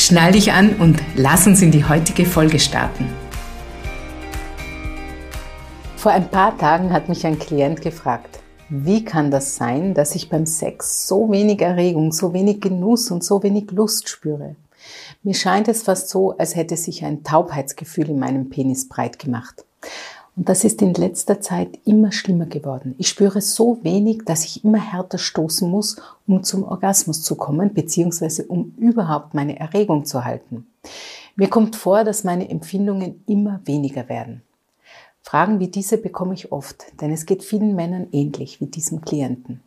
schnall dich an und lass uns in die heutige Folge starten. Vor ein paar Tagen hat mich ein Klient gefragt, wie kann das sein, dass ich beim Sex so wenig Erregung, so wenig Genuss und so wenig Lust spüre? Mir scheint es fast so, als hätte sich ein Taubheitsgefühl in meinem Penis breit gemacht. Und das ist in letzter Zeit immer schlimmer geworden. Ich spüre so wenig, dass ich immer härter stoßen muss, um zum Orgasmus zu kommen, beziehungsweise um überhaupt meine Erregung zu halten. Mir kommt vor, dass meine Empfindungen immer weniger werden. Fragen wie diese bekomme ich oft, denn es geht vielen Männern ähnlich wie diesem Klienten.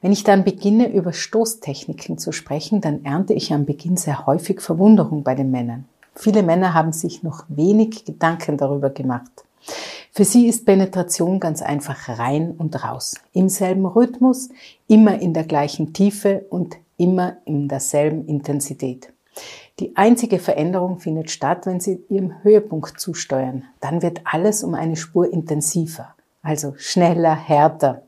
Wenn ich dann beginne, über Stoßtechniken zu sprechen, dann ernte ich am Beginn sehr häufig Verwunderung bei den Männern. Viele Männer haben sich noch wenig Gedanken darüber gemacht. Für sie ist Penetration ganz einfach rein und raus. Im selben Rhythmus, immer in der gleichen Tiefe und immer in derselben Intensität. Die einzige Veränderung findet statt, wenn Sie Ihrem Höhepunkt zusteuern. Dann wird alles um eine Spur intensiver, also schneller, härter.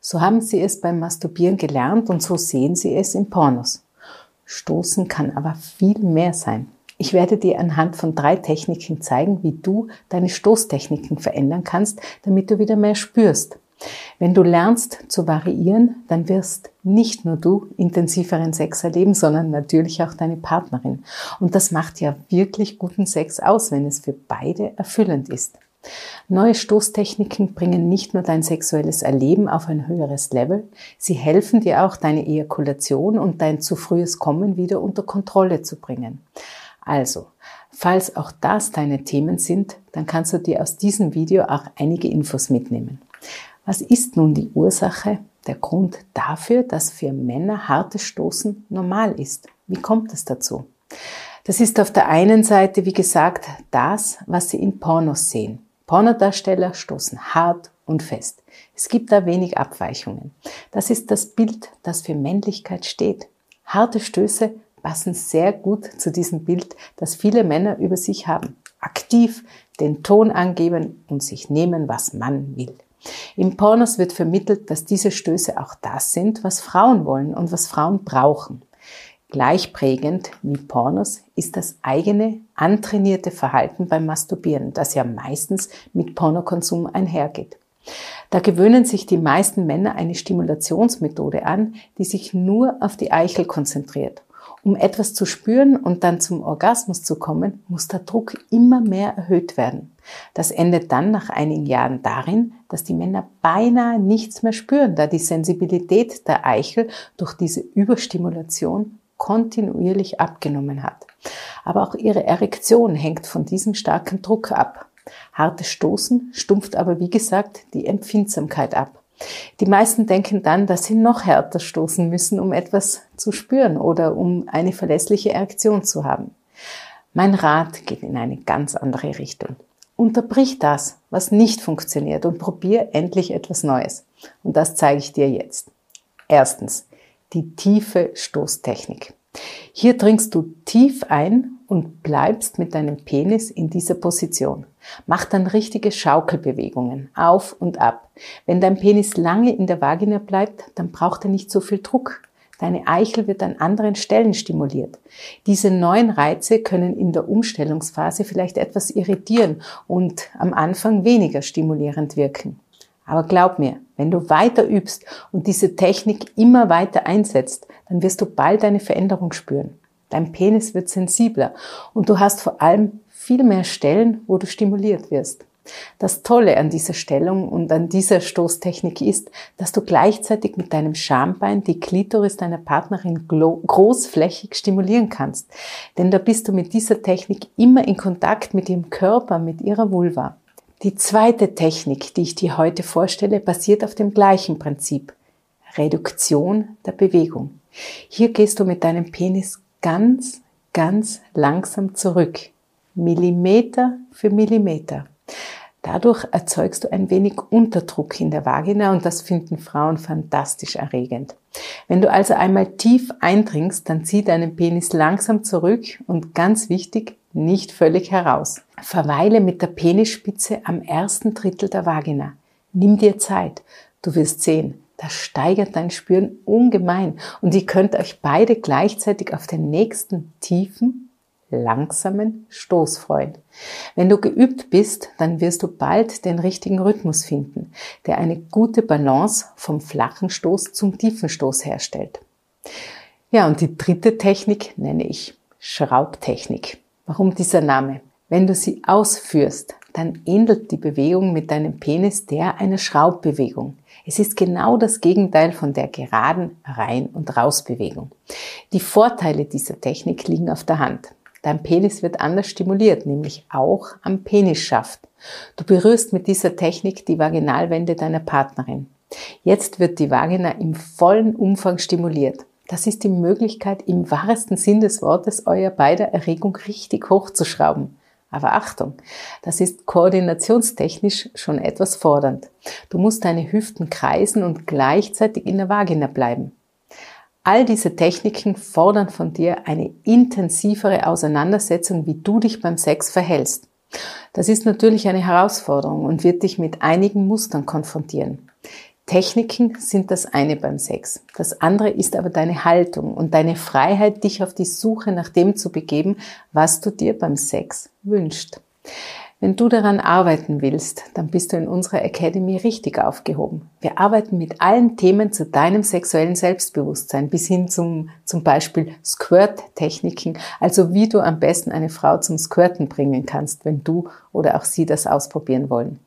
So haben Sie es beim Masturbieren gelernt und so sehen Sie es in Pornos. Stoßen kann aber viel mehr sein. Ich werde dir anhand von drei Techniken zeigen, wie du deine Stoßtechniken verändern kannst, damit du wieder mehr spürst. Wenn du lernst zu variieren, dann wirst nicht nur du intensiveren Sex erleben, sondern natürlich auch deine Partnerin. Und das macht ja wirklich guten Sex aus, wenn es für beide erfüllend ist. Neue Stoßtechniken bringen nicht nur dein sexuelles Erleben auf ein höheres Level, sie helfen dir auch, deine Ejakulation und dein zu frühes Kommen wieder unter Kontrolle zu bringen. Also, falls auch das deine Themen sind, dann kannst du dir aus diesem Video auch einige Infos mitnehmen. Was ist nun die Ursache, der Grund dafür, dass für Männer hartes Stoßen normal ist? Wie kommt es dazu? Das ist auf der einen Seite, wie gesagt, das, was sie in Pornos sehen. Pornodarsteller stoßen hart und fest. Es gibt da wenig Abweichungen. Das ist das Bild, das für Männlichkeit steht. Harte Stöße passen sehr gut zu diesem Bild, das viele Männer über sich haben. Aktiv den Ton angeben und sich nehmen, was man will. Im Pornos wird vermittelt, dass diese Stöße auch das sind, was Frauen wollen und was Frauen brauchen. Gleichprägend wie Pornos ist das eigene, antrainierte Verhalten beim Masturbieren, das ja meistens mit Pornokonsum einhergeht. Da gewöhnen sich die meisten Männer eine Stimulationsmethode an, die sich nur auf die Eichel konzentriert um etwas zu spüren und dann zum Orgasmus zu kommen, muss der Druck immer mehr erhöht werden. Das endet dann nach einigen Jahren darin, dass die Männer beinahe nichts mehr spüren, da die Sensibilität der Eichel durch diese Überstimulation kontinuierlich abgenommen hat. Aber auch ihre Erektion hängt von diesem starken Druck ab. Hartes Stoßen stumpft aber wie gesagt die Empfindsamkeit ab. Die meisten denken dann, dass sie noch härter stoßen müssen, um etwas zu spüren oder um eine verlässliche Erektion zu haben. Mein Rat geht in eine ganz andere Richtung. Unterbrich das, was nicht funktioniert und probier endlich etwas Neues. Und das zeige ich dir jetzt. Erstens, die tiefe Stoßtechnik. Hier dringst du tief ein und bleibst mit deinem Penis in dieser Position. Mach dann richtige Schaukelbewegungen auf und ab. Wenn dein Penis lange in der Vagina bleibt, dann braucht er nicht so viel Druck. Deine Eichel wird an anderen Stellen stimuliert. Diese neuen Reize können in der Umstellungsphase vielleicht etwas irritieren und am Anfang weniger stimulierend wirken. Aber glaub mir, wenn du weiter übst und diese Technik immer weiter einsetzt, dann wirst du bald eine Veränderung spüren. Dein Penis wird sensibler und du hast vor allem viel mehr Stellen, wo du stimuliert wirst. Das Tolle an dieser Stellung und an dieser Stoßtechnik ist, dass du gleichzeitig mit deinem Schambein die Klitoris deiner Partnerin großflächig stimulieren kannst. Denn da bist du mit dieser Technik immer in Kontakt mit ihrem Körper, mit ihrer Vulva. Die zweite Technik, die ich dir heute vorstelle, basiert auf dem gleichen Prinzip. Reduktion der Bewegung. Hier gehst du mit deinem Penis ganz, ganz langsam zurück Millimeter für Millimeter. Dadurch erzeugst du ein wenig Unterdruck in der Vagina und das finden Frauen fantastisch erregend. Wenn du also einmal tief eindringst, dann zieh deinen Penis langsam zurück und ganz wichtig, nicht völlig heraus. Verweile mit der Penisspitze am ersten Drittel der Vagina. Nimm dir Zeit. Du wirst sehen, das steigert dein Spüren ungemein und ihr könnt euch beide gleichzeitig auf den nächsten tiefen, langsamen Stoß freuen. Wenn du geübt bist, dann wirst du bald den richtigen Rhythmus finden, der eine gute Balance vom flachen Stoß zum tiefen Stoß herstellt. Ja, und die dritte Technik nenne ich Schraubtechnik. Warum dieser Name? Wenn du sie ausführst, dann ähnelt die Bewegung mit deinem Penis der einer Schraubbewegung. Es ist genau das Gegenteil von der geraden Rein- und Rausbewegung. Die Vorteile dieser Technik liegen auf der Hand. Dein Penis wird anders stimuliert, nämlich auch am Penisschaft. Du berührst mit dieser Technik die Vaginalwände deiner Partnerin. Jetzt wird die Vagina im vollen Umfang stimuliert. Das ist die Möglichkeit, im wahrsten Sinn des Wortes euer beider Erregung richtig hochzuschrauben. Aber Achtung, das ist koordinationstechnisch schon etwas fordernd. Du musst deine Hüften kreisen und gleichzeitig in der Vagina bleiben. All diese Techniken fordern von dir eine intensivere Auseinandersetzung, wie du dich beim Sex verhältst. Das ist natürlich eine Herausforderung und wird dich mit einigen Mustern konfrontieren. Techniken sind das eine beim Sex. Das andere ist aber deine Haltung und deine Freiheit, dich auf die Suche nach dem zu begeben, was du dir beim Sex wünschst. Wenn du daran arbeiten willst, dann bist du in unserer Academy richtig aufgehoben. Wir arbeiten mit allen Themen zu deinem sexuellen Selbstbewusstsein bis hin zum, zum Beispiel Squirt-Techniken, also wie du am besten eine Frau zum Squirten bringen kannst, wenn du oder auch sie das ausprobieren wollen.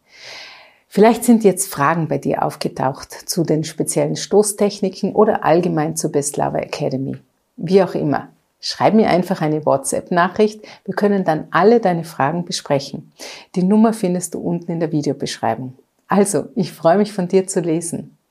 Vielleicht sind jetzt Fragen bei dir aufgetaucht zu den speziellen Stoßtechniken oder allgemein zur Bestlava Academy. Wie auch immer. Schreib mir einfach eine WhatsApp-Nachricht. Wir können dann alle deine Fragen besprechen. Die Nummer findest du unten in der Videobeschreibung. Also, ich freue mich von dir zu lesen.